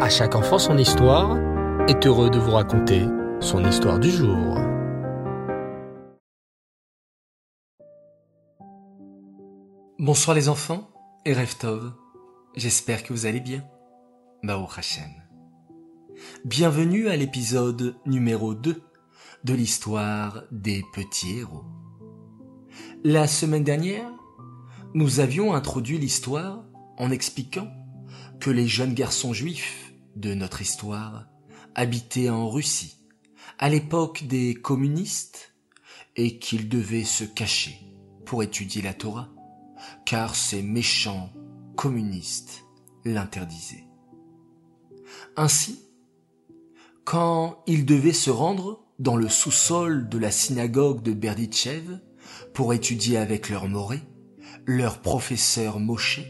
À chaque enfant son histoire est heureux de vous raconter son histoire du jour. Bonsoir les enfants et Reftov, j'espère que vous allez bien. Bao Hashem. Bienvenue à l'épisode numéro 2 de l'histoire des petits héros. La semaine dernière, nous avions introduit l'histoire en expliquant que les jeunes garçons juifs de notre histoire habitaient en Russie à l'époque des communistes et qu'ils devaient se cacher pour étudier la Torah car ces méchants communistes l'interdisaient. Ainsi, quand ils devaient se rendre dans le sous-sol de la synagogue de Berditchev pour étudier avec leur moré, leur professeur Moshe,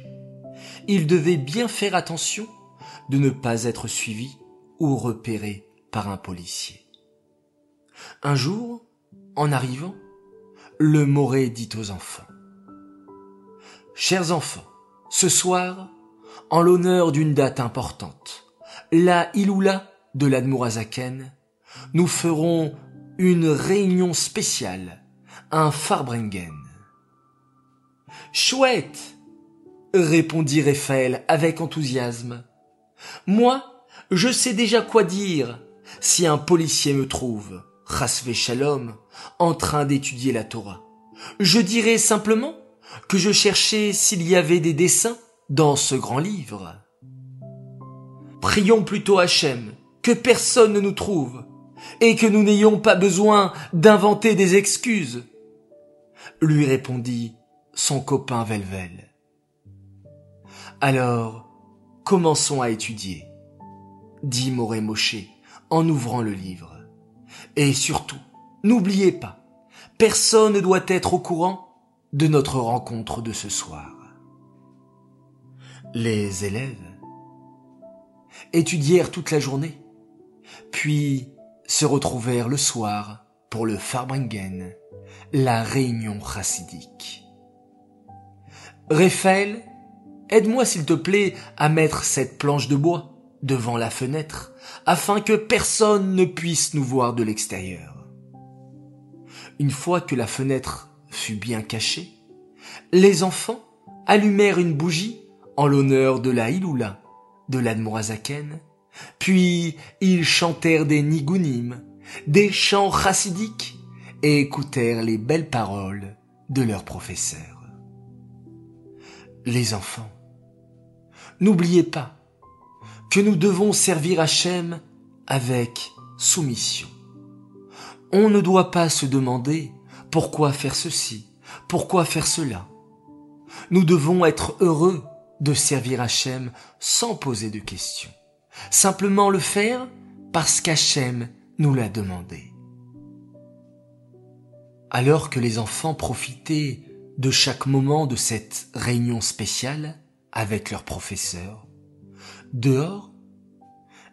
ils devaient bien faire attention de ne pas être suivis ou repérés par un policier. Un jour, en arrivant, le Moré dit aux enfants Chers enfants, ce soir, en l'honneur d'une date importante, la Iloula de l'Admourazaken, nous ferons une réunion spéciale, un Farbringen. Chouette! répondit Raphaël avec enthousiasme. Moi, je sais déjà quoi dire si un policier me trouve, Rasvé Shalom, en train d'étudier la Torah. Je dirai simplement que je cherchais s'il y avait des dessins dans ce grand livre. Prions plutôt Hachem, que personne ne nous trouve, et que nous n'ayons pas besoin d'inventer des excuses, lui répondit son copain Velvel. Alors, commençons à étudier, dit Moré Moshe en ouvrant le livre. Et surtout, n'oubliez pas, personne ne doit être au courant de notre rencontre de ce soir. Les élèves étudièrent toute la journée, puis se retrouvèrent le soir pour le Farbringen, la réunion chassidique. Raphaël, aide-moi s'il te plaît à mettre cette planche de bois devant la fenêtre afin que personne ne puisse nous voir de l'extérieur. Une fois que la fenêtre fut bien caché, les enfants allumèrent une bougie en l'honneur de la Iloula, de l'Admorazaken, puis ils chantèrent des nigunim, des chants chassidiques, et écoutèrent les belles paroles de leur professeur. Les enfants, n'oubliez pas que nous devons servir Hachem avec soumission. On ne doit pas se demander pourquoi faire ceci Pourquoi faire cela Nous devons être heureux de servir Hachem sans poser de questions. Simplement le faire parce qu'Hachem nous l'a demandé. Alors que les enfants profitaient de chaque moment de cette réunion spéciale avec leur professeur, dehors,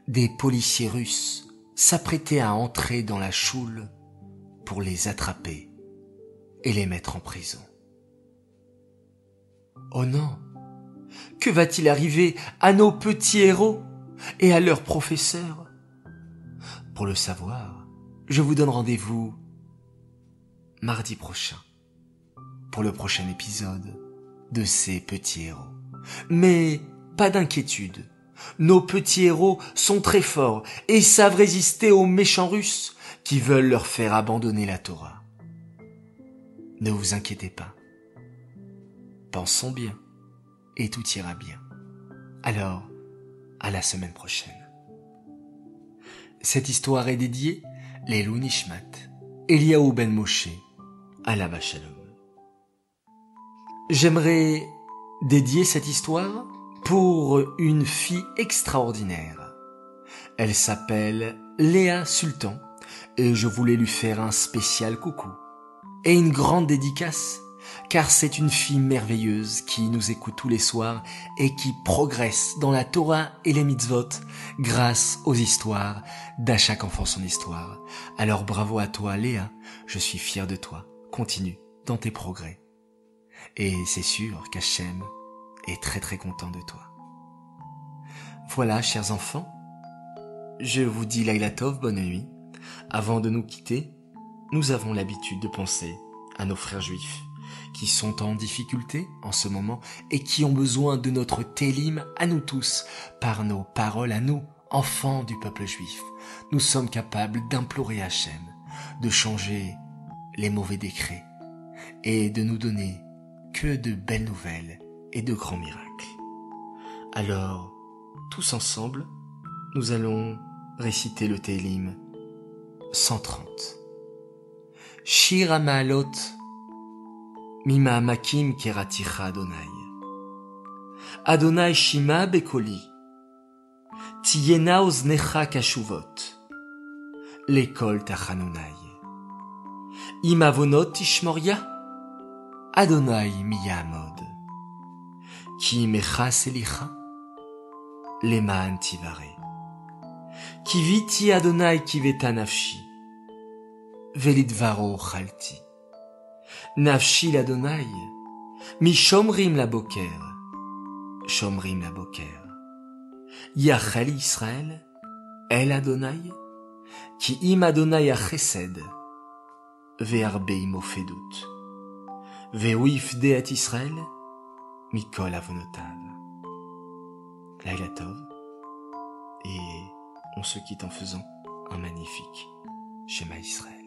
des policiers russes s'apprêtaient à entrer dans la choule pour les attraper et les mettre en prison. Oh non, que va-t-il arriver à nos petits héros et à leurs professeurs? Pour le savoir, je vous donne rendez-vous mardi prochain pour le prochain épisode de ces petits héros. Mais pas d'inquiétude, nos petits héros sont très forts et savent résister aux méchants Russes qui veulent leur faire abandonner la Torah. Ne vous inquiétez pas. Pensons bien et tout ira bien. Alors, à la semaine prochaine. Cette histoire est dédiée les Nishmat, Eliaou Ben Moshe, à la Shalom. J'aimerais dédier cette histoire pour une fille extraordinaire. Elle s'appelle Léa Sultan et je voulais lui faire un spécial coucou et une grande dédicace, car c'est une fille merveilleuse qui nous écoute tous les soirs et qui progresse dans la Torah et les mitzvot grâce aux histoires d'à chaque enfant son histoire. Alors bravo à toi Léa, je suis fier de toi. Continue dans tes progrès. Et c'est sûr qu'Hachem est très très content de toi. Voilà, chers enfants, je vous dis Lailatov, bonne nuit. Avant de nous quitter, nous avons l'habitude de penser à nos frères juifs qui sont en difficulté en ce moment et qui ont besoin de notre télim à nous tous, par nos paroles à nous, enfants du peuple juif. Nous sommes capables d'implorer Hachem, de changer les mauvais décrets et de nous donner que de belles nouvelles et de grands miracles. Alors, tous ensemble, nous allons réciter le Télim 130. Shir Maalot Mima Makim Keraticha Adonai. Adonai Shima Bekoli. Tiyena Oznecha Kashuvot. L'école Tachanunai. Imavonot Ishmoria. Adonai Miyamod. Ki Mecha Selicha. Leman Tivare. Kiviti Adonai Kiveta Nafshi. Velidvaro Chalti. Nafshi l'Adonai. Mi Shomrim la Boker. Shomrim la Boker. Yachel Israël. El Adonai. Ki im Adonai a chesed. Ve'arbe imo fedut. Ve'uif deet Israël. Mikol avonotav. Laila Tov. Et on se quitte en faisant un magnifique schéma Israël.